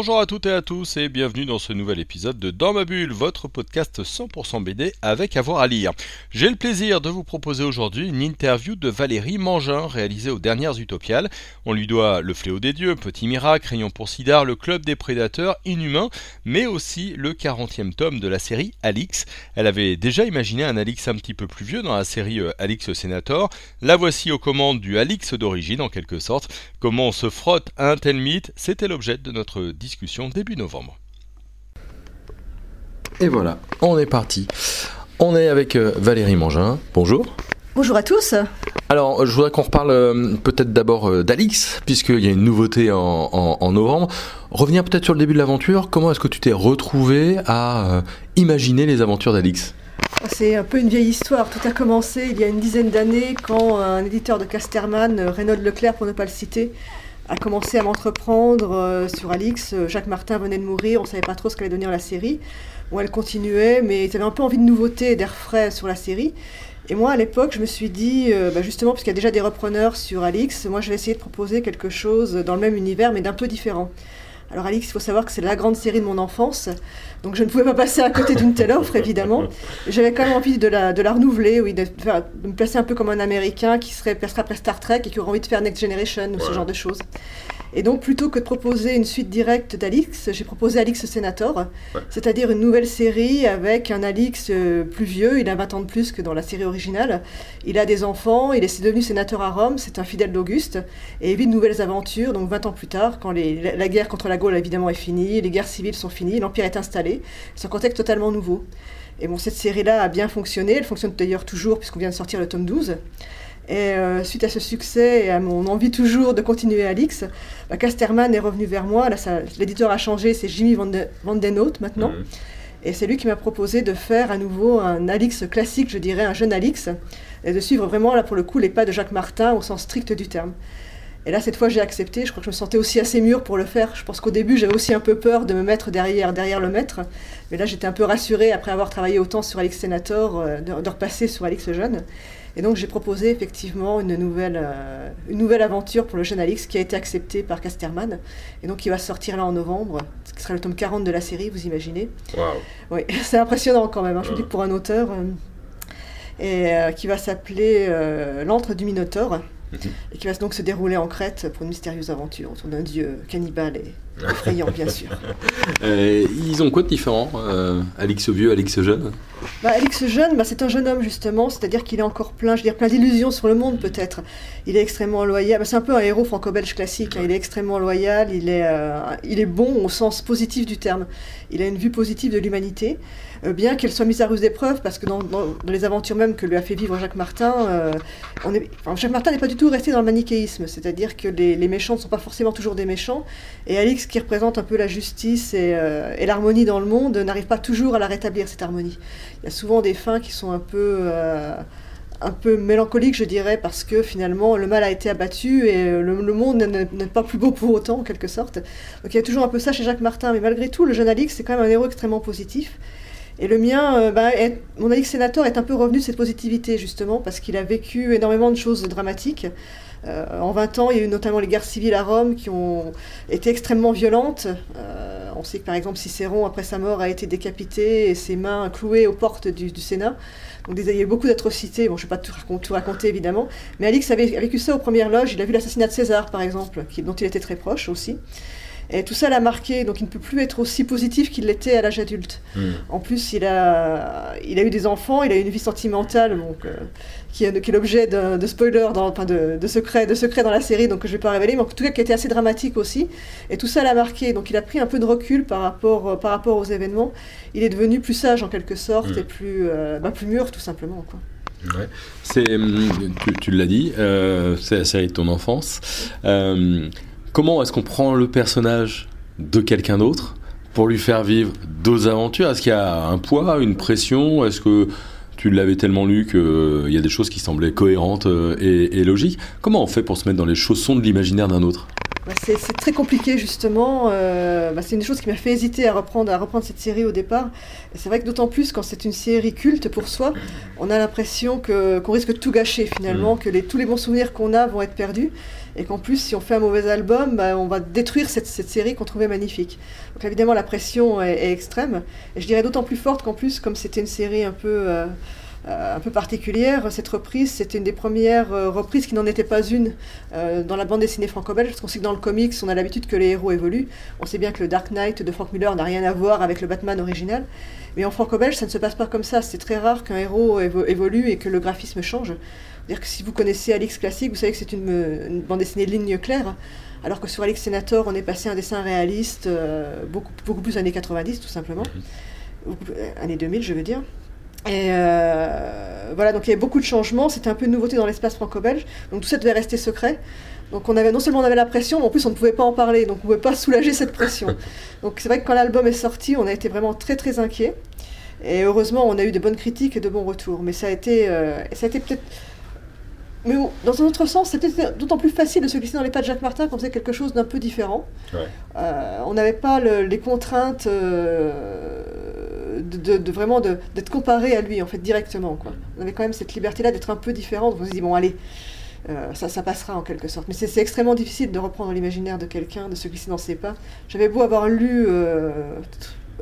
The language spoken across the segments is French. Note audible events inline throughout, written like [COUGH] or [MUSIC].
Bonjour à toutes et à tous et bienvenue dans ce nouvel épisode de Dans ma bulle, votre podcast 100% BD avec avoir à lire. J'ai le plaisir de vous proposer aujourd'hui une interview de Valérie Mangin réalisée aux dernières Utopiales. On lui doit Le Fléau des Dieux, Petit Miracle, Rayon pour Sidar, Le Club des Prédateurs, Inhumain, mais aussi le 40e tome de la série Alix. Elle avait déjà imaginé un Alix un petit peu plus vieux dans la série euh, Alix Sénator. La voici aux commandes du Alix d'origine en quelque sorte. Comment on se frotte à un tel mythe, c'était l'objet de notre discussion début novembre. Et voilà, on est parti. On est avec euh, Valérie Mangin. Bonjour. Bonjour à tous. Alors, je voudrais qu'on reparle euh, peut-être d'abord euh, d'Alix, puisqu'il y a une nouveauté en, novembre. Revenir peut-être sur le début de l'aventure. Comment est-ce que tu t'es retrouvé à imaginer les aventures d'Alix? C'est un peu une vieille histoire. Tout a commencé il y a une dizaine d'années quand un éditeur de Casterman, Renaud Leclerc pour ne pas le citer, a commencé à m'entreprendre euh, sur Alix. Euh, Jacques Martin venait de mourir, on ne savait pas trop ce qu'allait devenir la série. Bon, elle continuait, mais ils avaient un peu envie de nouveautés, d'air frais sur la série. Et moi, à l'époque, je me suis dit, euh, bah, justement, puisqu'il y a déjà des repreneurs sur Alix, moi, je vais essayer de proposer quelque chose dans le même univers, mais d'un peu différent. Alors Alix, il faut savoir que c'est la grande série de mon enfance, donc je ne pouvais pas passer à côté d'une telle offre, évidemment. [LAUGHS] J'avais quand même envie de la, de la renouveler, oui, de, me placer un peu comme un Américain qui serait presque après Star Trek et qui aurait envie de faire Next Generation ou ce genre de choses. Et donc, plutôt que de proposer une suite directe d'Alix, j'ai proposé Alix Senator, c'est-à-dire une nouvelle série avec un Alix euh, plus vieux, il a 20 ans de plus que dans la série originale. Il a des enfants, il est devenu sénateur à Rome, c'est un fidèle d'Auguste, et il vit de nouvelles aventures, donc 20 ans plus tard, quand la guerre contre la Gaule évidemment est finie, les guerres civiles sont finies, l'Empire est installé, c'est un contexte totalement nouveau. Et bon, cette série-là a bien fonctionné, elle fonctionne d'ailleurs toujours puisqu'on vient de sortir le tome 12. Et euh, suite à ce succès et à mon envie toujours de continuer Alix, bah, Casterman est revenu vers moi. L'éditeur a changé, c'est Jimmy Van, Den maintenant. Mhm. Et c'est lui qui m'a proposé de faire à nouveau un Alix classique, je dirais, un jeune Alix, et de suivre vraiment, là pour le coup, les pas de Jacques Martin au sens strict du terme. Et là, cette fois, j'ai accepté. Je crois que je me sentais aussi assez mûr pour le faire. Je pense qu'au début, j'avais aussi un peu peur de me mettre derrière, derrière le maître. Mais là, j'étais un peu rassurée, après avoir travaillé autant sur Alix Senator, euh, de, de, repasser sur Alix Jeune. Et donc j'ai proposé effectivement une nouvelle, euh, une nouvelle aventure pour le jeune Alix qui a été acceptée par Casterman. Et donc il va sortir là en novembre, ce qui sera le tome 40 de la série, vous imaginez. Oui, [LAUGHS] c'est impressionnant quand même, hein, je vous dis que pour un auteur. Euh, et qui va s'appeler L'antre du Minotaure. Et qui va donc se dérouler en Crète pour une mystérieuse aventure autour d'un dieu cannibale et effrayant, bien sûr. [LAUGHS] Euh, ils ont quoi de différent, euh, Alix vieux, Alix jeune? Bah, Alix jeune, bah, c'est un jeune homme justement, c'est-à-dire qu'il est encore plein, je veux dire, plein d'illusions sur le monde peut-être. Il est extrêmement loyal, bah, c'est un peu un héros franco-belge classique, hein. il est extrêmement loyal, il est, euh, il est bon au sens positif du terme. Il a une vue positive de l'humanité. Euh, bien qu'elle soit mise à rude épreuve, parce que dans, les aventures même que lui a fait vivre Jacques Martin, on est, Jacques Martin n'est pas du tout resté dans le manichéisme, c'est-à-dire que les, méchants ne sont pas forcément toujours des méchants, et Alix, qui représente un peu la justice et, euh, l'harmonie dans le monde, n'arrive pas toujours à la rétablir, cette harmonie. Il y a souvent des fins qui sont un peu un peu mélancoliques, je dirais, parce que finalement le mal a été abattu et le, monde n'est pas plus beau pour autant, en quelque sorte. Donc il y a toujours un peu ça chez Jacques Martin, mais malgré tout, le jeune Alix, c'est quand même un héros extrêmement positif. Et le mien, euh, bah, mon Alix Sénateur est un peu revenu de cette positivité, justement, parce qu'il a vécu énormément de choses dramatiques. Euh, en 20 ans, il y a eu notamment les guerres civiles à Rome qui ont été extrêmement violentes. Euh, on sait que par exemple Cicéron, après sa mort, a été décapité et ses mains clouées aux portes du, Sénat. Donc il y a eu beaucoup d'atrocités. Bon, je ne vais pas tout, raconter évidemment, mais Alix avait, vécu ça aux premières loges. Il a vu l'assassinat de César, par exemple, dont il était très proche aussi. Et tout ça l'a marqué, donc il ne peut plus être aussi positif qu'il l'était à l'âge adulte. Hmm. En plus, il a, il a eu des enfants, il a eu une vie sentimentale donc, euh, qui, est, qui est l'objet de, de spoilers, dans, enfin de, de, secrets, de secrets dans la série, donc que je ne vais pas révéler, mais en tout cas qui a été assez dramatique aussi. Et tout ça l'a marqué, donc il a pris un peu de recul par rapport, euh, par rapport aux événements. Il est devenu plus sage en quelque sorte hmm. et plus, euh, bah, plus mûr tout simplement. Quoi. Ouais. C'est, tu, tu l'as dit, c'est la série de ton enfance. Comment est-ce qu'on prend le personnage de quelqu'un d'autre pour lui faire vivre deux aventures? Est-ce qu'il y a un poids, une pression? Est-ce que tu l'avais tellement lu qu'il euh, y a des choses qui semblaient cohérentes euh, et, logiques? Comment on fait pour se mettre dans les chaussons de l'imaginaire d'un autre? C'est c'est très compliqué justement. euh, bah, c'est une des choses qui m'a fait hésiter à reprendre, à reprendre cette série au départ. Et c'est vrai que d'autant plus quand c'est une série culte pour soi, on a l'impression que qu'on risque de tout gâcher finalement, que les, tous les bons souvenirs qu'on a vont être perdus. Et qu'en plus, si on fait un mauvais album, bah, on va détruire cette, cette série qu'on trouvait magnifique. Donc évidemment, la pression est, est extrême. Et je dirais d'autant plus forte qu'en plus, comme c'était une série un peu... euh, euh, un peu particulière. Cette reprise, c'était une des premières euh, reprises qui n'en était pas une euh, dans la bande dessinée franco-belge, parce qu'on sait que dans le comics, on a l'habitude que les héros évoluent. On sait bien que le Dark Knight de Frank Miller n'a rien à voir avec le Batman original. Mais en franco-belge, ça ne se passe pas comme ça. C'est très rare qu'un héros évo- évolue et que le graphisme change. C'est-à-dire que si vous connaissez Alix classique, vous savez que c'est une, une bande dessinée de ligne claire. Alors que sur Alix Senator, on est passé à un dessin réaliste, beaucoup, beaucoup plus années 90 tout simplement. Euh, Années 2000, je veux dire. Et euh, voilà, donc il y avait beaucoup de changements. C'était un peu une nouveauté dans l'espace franco-belge. Donc tout ça devait rester secret. Donc on avait non seulement on avait la pression, mais en plus on ne pouvait pas en parler. Donc on ne pouvait pas [LAUGHS] soulager cette pression. [LAUGHS] Donc c'est vrai que quand l'album est sorti, on a été vraiment très très inquiets. Et heureusement, on a eu de bonnes critiques et de bons retours. Mais ça a été, euh, ça a été peut-être. Mais dans un autre sens, c'était d'autant plus facile de se glisser dans les pas de Jacques Martin quand on faisait quelque chose d'un peu différent. Ouais. Euh, on n'avait pas le- les contraintes euh, de, vraiment d'être comparé à lui en fait directement. Quoi. On avait quand même cette liberté-là d'être un peu différent. Donc on s'est dit bon allez, euh, ça, ça passera en quelque sorte. Mais c'est c'est extrêmement difficile de reprendre l'imaginaire de quelqu'un, de se glisser dans ses pas. J'avais beau avoir lu euh,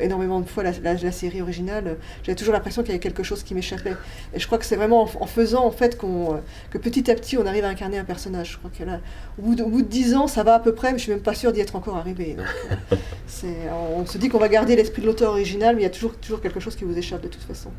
énormément de fois la, la- la série originale, j'avais toujours l'impression qu'il y avait quelque chose qui m'échappait. Et je crois que c'est vraiment en, en faisant en fait qu'on, euh, que petit à petit on arrive à incarner un personnage. Je crois que là, au bout de, 10 ans, ça va à peu près, mais je suis même pas sûre d'y être encore arrivé. Donc, [LAUGHS] euh, on se dit qu'on va garder l'esprit de l'auteur original, mais il y a toujours, toujours quelque chose qui vous échappe de toute façon.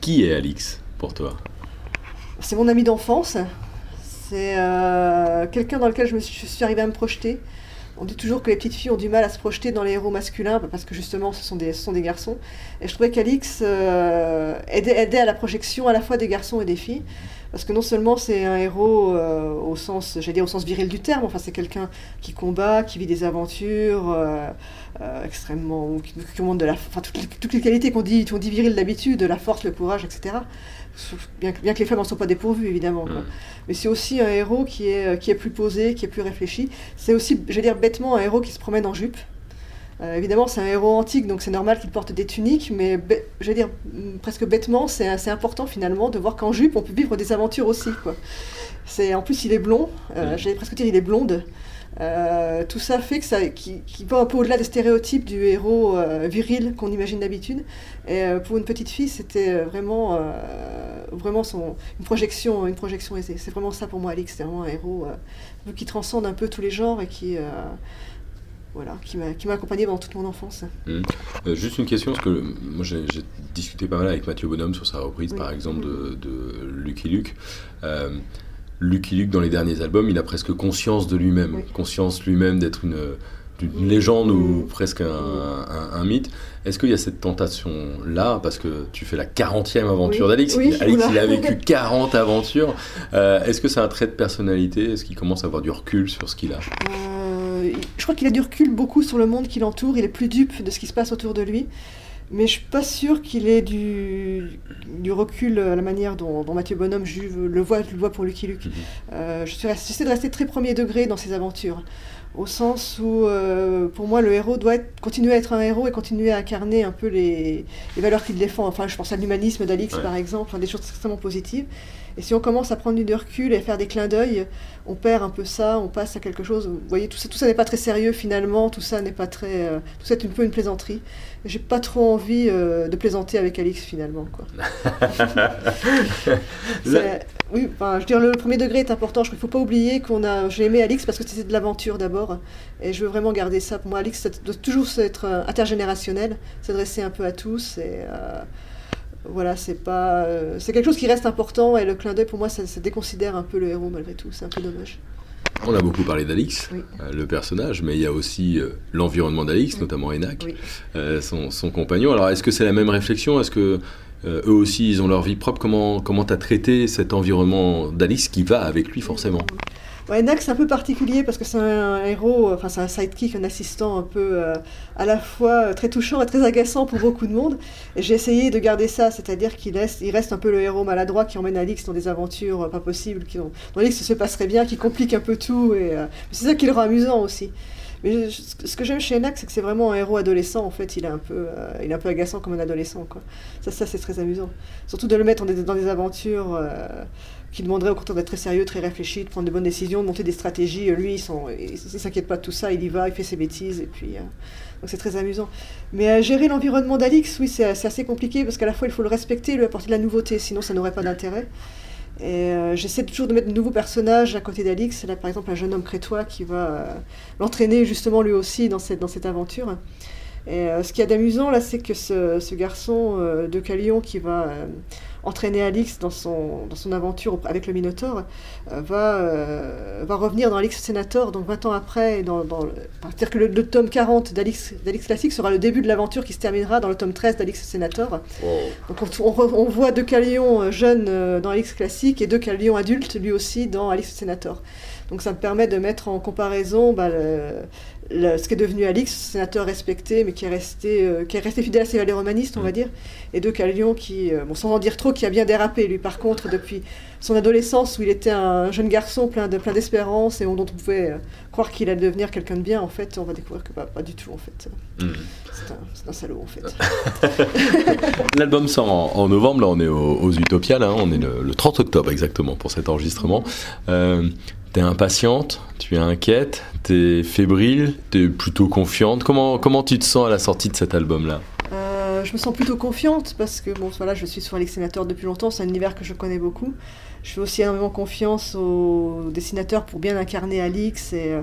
Qui est Alix pour toi? C'est mon ami d'enfance. C'est euh, quelqu'un dans lequel je, me suis, je suis arrivée à me projeter. On dit toujours que les petites filles ont du mal à se projeter dans les héros masculins parce que justement ce sont des, ce sont des garçons. Et je trouvais qu'Alix euh, aidait, aidait à la projection à la fois des garçons et des filles. Parce que non seulement c'est un héros euh, au sens, j'allais dire au sens viril du terme, enfin c'est quelqu'un qui combat, qui vit des aventures euh, extrêmement, qui, qui montre de la, enfin toutes les, toutes les qualités qu'on dit, qu'on dit viril d'habitude, la force, le courage, etc. Bien, que- bien que les femmes n'en soient pas dépourvues évidemment. quoi. Mm. Mais c'est aussi un héros qui est, qui est plus posé, qui est plus réfléchi. C'est aussi, je vais dire bêtement, un héros qui se promène en jupe. Euh, évidemment, c'est un héros antique, donc c'est normal qu'il porte des tuniques, mais je vais dire mm, presque bêtement, c'est assez important finalement de voir qu'en jupe, on peut vivre des aventures aussi. Quoi. C'est, en plus, il est blond, euh, j'allais presque dire il est blonde. Euh, tout ça fait que ça, qui, qui va un peu au-delà des stéréotypes du héros euh, viril qu'on imagine d'habitude. Et euh, pour une petite fille, c'était vraiment, vraiment son, une projection, une projection aisée. C'est vraiment ça pour moi, Alix. C'est vraiment un héros qui transcende un peu tous les genres et qui, voilà, qui m'a, qui m'a accompagné pendant toute mon enfance. Euh, juste une question, parce que moi j'ai j'ai discuté pas mal avec Mathieu Bonhomme sur sa reprise, Oui. par exemple, de, de Lucky Luke. Euh, Lucky Luke, dans les derniers albums, il a presque conscience de lui-même, Oui. conscience lui-même d'être une, légende ou presque un, un- un mythe. Est-ce qu'il y a cette tentation-là Parce que tu fais la 40e aventure Oui. d'Alix? Oui, Alix, oula. il a vécu [LAUGHS] 40 aventures. Euh, Est-ce que c'est un trait de personnalité? Est-ce qu'il commence à avoir du recul sur ce qu'il a? Euh, je crois qu'il a du recul beaucoup sur le monde qui l'entoure. Il est plus dupe de ce qui se passe autour de lui. Mais je suis pas sûre qu'il ait du, du recul à la manière dont, dont Mathieu Bonhomme le voit, le voit pour Lucky Luke. Mhm. Euh, je suis j'essaie de rester très premier degré dans ses aventures. Au sens où, euh, pour moi, le héros doit être, continuer à être un héros et continuer à incarner un peu les, les valeurs qu'il défend. Enfin, je pense à l'humanisme d'Alix, Ouais. par exemple, enfin, des choses extrêmement positives. Et si on commence à prendre du recul et à faire des clins d'œil, on perd un peu ça, on passe à quelque chose. Vous voyez, tout ça, tout ça n'est pas très sérieux finalement, tout ça n'est pas très. euh, tout ça est un peu une plaisanterie. J'ai pas trop envie euh, de plaisanter avec Alix finalement. Quoi. [LAUGHS] Oui, enfin, je veux dire, le premier degré est important. Je qu'il faut pas oublier qu'on a. J'ai aimé Alix parce que c'était de l'aventure d'abord, et je veux vraiment garder ça. Pour moi, Alix ça doit toujours être euh, intergénérationnel, s'adresser un peu à tous. Et euh, voilà, c'est pas, euh, c'est quelque chose qui reste important. Et le clin d'œil, pour moi, ça, ça déconsidère un peu le héros malgré tout. C'est un peu dommage. On a beaucoup parlé d'Alix, Oui. euh, le personnage, mais il y a aussi euh, l'environnement d'Alix, Oui. notamment Enak, Oui. son, son compagnon. Alors, est-ce que c'est la même réflexion? Est-ce que eux aussi, ils ont leur vie propre. Comment comment t'as traité cet environnement d'Alice qui va avec lui forcément? Ouais, Nax c'est un peu particulier parce que c'est un héros, enfin c'est un sidekick, un assistant un peu à la fois très touchant et très agaçant pour beaucoup de monde. J'ai essayé de garder ça, c'est-à-dire qu'il reste, il reste un peu le héros maladroit qui emmène Alix dans des aventures pas possibles, qui, dans Alix se passerait bien, qui complique un peu tout. Et c'est ça qui le rend amusant aussi. Mais ce que j'aime chez Enac, c'est que c'est vraiment un héros adolescent. En fait, il est un peu, euh, il est un peu agaçant comme un adolescent. Quoi. Ça, ça c'est très amusant. Surtout de le mettre dans des, dans des aventures euh, qui demanderaient au contraire d'être très sérieux, très réfléchi, de prendre de bonnes décisions, de monter des stratégies. Lui, il s'inquiète pas de tout ça. Il y va, il fait ses bêtises. Et puis, euh, donc c'est très amusant. Mais gérer l'environnement d'Alix, oui, c'est assez compliqué parce qu'à la fois, il faut le respecter, lui apporter de la nouveauté. Sinon, ça n'aurait pas d'intérêt. Et euh, j'essaie toujours de mettre de nouveaux personnages à côté d'Alix. Là, par exemple, un jeune homme crétois qui va euh, l'entraîner justement lui aussi dans cette, dans cette aventure. Et euh, ce qui y a d'amusant là, c'est que ce, ce garçon de Calion qui va entraîner Alix dans son, dans son aventure avec le Minotaure, euh, va, euh, va revenir dans Alix Sénator, donc 20 ans après. Dans, dans C'est-à-dire que le, tome 40 d'Alix Classique sera le début de l'aventure qui se terminera dans le tome 13 d'Alix Sénator. Donc on, on, voit deux Calions euh, jeunes dans Alix Classique et deux Calions adultes lui aussi dans Alix Sénator. Donc ça me permet de mettre en comparaison bah, ce qui est devenu Alix, sénateur respecté, mais qui est resté, euh, qui est resté fidèle à ses valeurs humanistes, on va mm. dire, et de Calion qui, euh, bon, sans en dire trop, qui a bien dérapé, lui, par contre, depuis son adolescence, où il était un jeune garçon plein de plein d'espérance et dont on pouvait euh, croire qu'il allait devenir quelqu'un de bien, en fait, on va découvrir que pas du tout, en fait. Mm. C'est un, salaud, en fait. [LAUGHS] L'album sort en, novembre, là, on est aux, Utopias, là, on est le, 30 octobre exactement pour cet enregistrement. T'es impatiente, tu es inquiète, t'es fébrile, t'es plutôt confiante. Comment, comment tu te sens à la sortie de cet album-là? Je me sens plutôt confiante parce que bon, voilà, je suis sur Sénateur depuis longtemps, c'est un univers que je connais beaucoup. Je fais aussi énormément confiance aux dessinateurs pour bien incarner Alix. Et,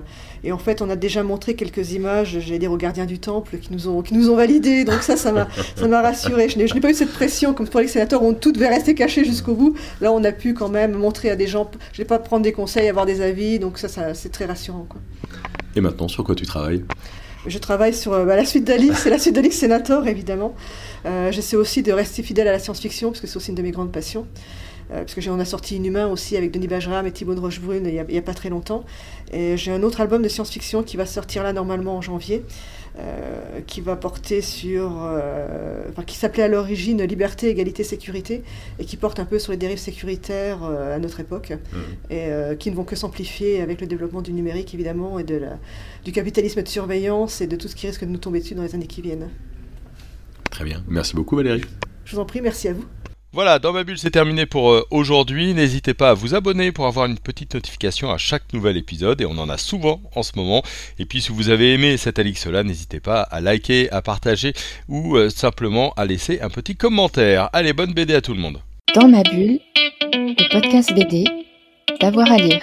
euh, en fait, on a déjà montré quelques images, j'allais dire aux gardiens du temple, qui nous ont, qui nous ont. Donc ça, ça m'a, ça m'a rassuré. Je n'ai, je n'ai pas eu cette pression comme pour Sénateur où tout devait rester caché jusqu'au bout. Là, on a pu quand même montrer à des gens. Je n'ai pas prendre des conseils, avoir des avis. Donc ça, ça c'est très rassurant. Et maintenant, sur quoi tu travailles? Je travaille sur euh, bah, la suite d'Alix et la suite d'Alix Sénator, évidemment. Euh, j'essaie aussi de rester fidèle à la science-fiction, parce que c'est aussi une de mes grandes passions. Euh, parce que j'en a sorti Inhumain aussi avec Denis Bajram et Thibaut de Rochebrune il n'y a, pas très longtemps. Et j'ai un autre album de science-fiction qui va sortir là normalement en janvier, euh, qui va porter sur. Euh, enfin, qui s'appelait à l'origine Liberté, Égalité, Sécurité, et qui porte un peu sur les dérives sécuritaires à notre époque, mmh. et qui ne vont que s'amplifier avec le développement du numérique évidemment, et de la, du capitalisme de surveillance et de tout ce qui risque de nous tomber dessus dans les années qui viennent. Très bien. Merci beaucoup Valérie. Je vous en prie, merci à vous. Voilà, dans ma bulle, c'est terminé pour euh, aujourd'hui. N'hésitez pas à vous abonner pour avoir une petite notification à chaque nouvel épisode, et on en a souvent en ce moment. Et puis, si vous avez aimé cette Alix-là, n'hésitez pas à liker, à partager ou euh, simplement à laisser un petit commentaire. Allez, bonne BD à tout le monde. Dans ma bulle, le podcast BD, d'avoir à lire.